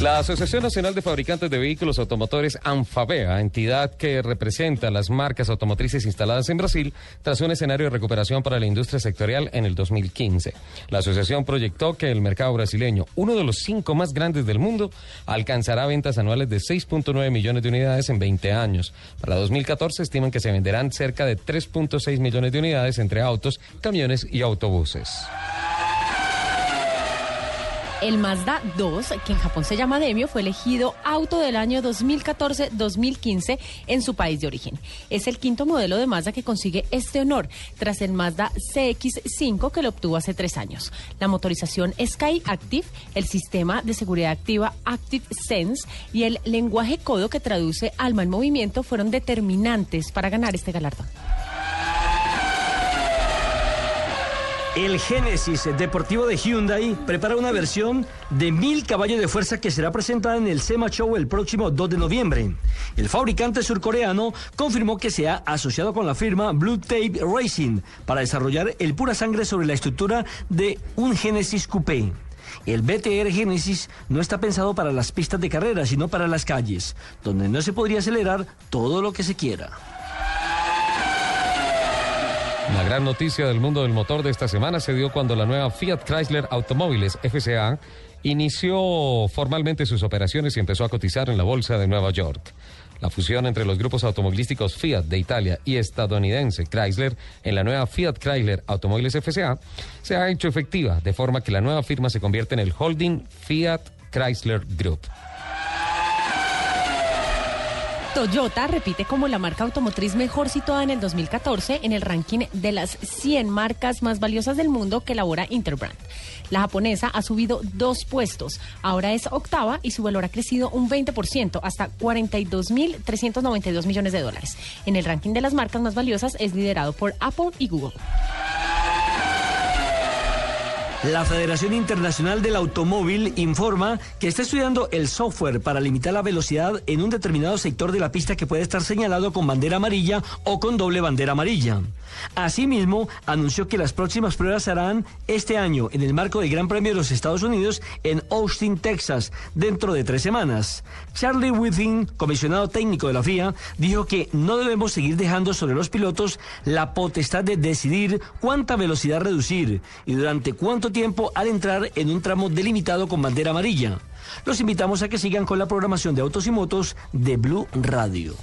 La Asociación Nacional de Fabricantes de Vehículos Automotores, ANFAVEA, entidad que representa las marcas automotrices instaladas en Brasil, tras un escenario de recuperación para la industria sectorial en el 2015. La asociación proyectó que el mercado brasileño, uno de los cinco más grandes del mundo, alcanzará ventas anuales de 6.9 millones de unidades en 20 años. Para 2014 estiman que se venderán cerca de 3.6 millones de unidades entre autos, camiones y autobuses. El Mazda 2, que en Japón se llama Demio, fue elegido auto del año 2014-2015 en su país de origen. Es el quinto modelo de Mazda que consigue este honor, tras el Mazda CX5 que lo obtuvo hace tres años. La motorización Sky Active, el sistema de seguridad activa Active Sense y el lenguaje codo que traduce alma en movimiento fueron determinantes para ganar este galardón. El Genesis Deportivo de Hyundai prepara una versión de mil caballos de fuerza que será presentada en el SEMA Show el próximo 2 de noviembre. El fabricante surcoreano confirmó que se ha asociado con la firma Blue Tape Racing para desarrollar el pura sangre sobre la estructura de un Genesis Coupé. El BTR Genesis no está pensado para las pistas de carrera, sino para las calles, donde no se podría acelerar todo lo que se quiera. La gran noticia del mundo del motor de esta semana se dio cuando la nueva Fiat Chrysler Automóviles FCA inició formalmente sus operaciones y empezó a cotizar en la bolsa de Nueva York. La fusión entre los grupos automovilísticos Fiat de Italia y estadounidense Chrysler en la nueva Fiat Chrysler Automóviles FCA se ha hecho efectiva, de forma que la nueva firma se convierte en el holding Fiat Chrysler Group. Toyota repite como la marca automotriz mejor situada en el 2014 en el ranking de las 100 marcas más valiosas del mundo que elabora Interbrand. La japonesa ha subido dos puestos, ahora es octava y su valor ha crecido un 20% hasta 42.392 millones de dólares. En el ranking de las marcas más valiosas es liderado por Apple y Google. La Federación Internacional del Automóvil informa que está estudiando el software para limitar la velocidad en un determinado sector de la pista que puede estar señalado con bandera amarilla o con doble bandera amarilla. Asimismo, anunció que las próximas pruebas se harán este año en el marco del Gran Premio de los Estados Unidos en Austin, Texas, dentro de tres semanas. Charlie Whiting, comisionado técnico de la FIA, dijo que no debemos seguir dejando sobre los pilotos la potestad de decidir cuánta velocidad reducir y durante cuánto tiempo al entrar en un tramo delimitado con bandera amarilla. Los invitamos a que sigan con la programación de Autos y Motos de Blue Radio.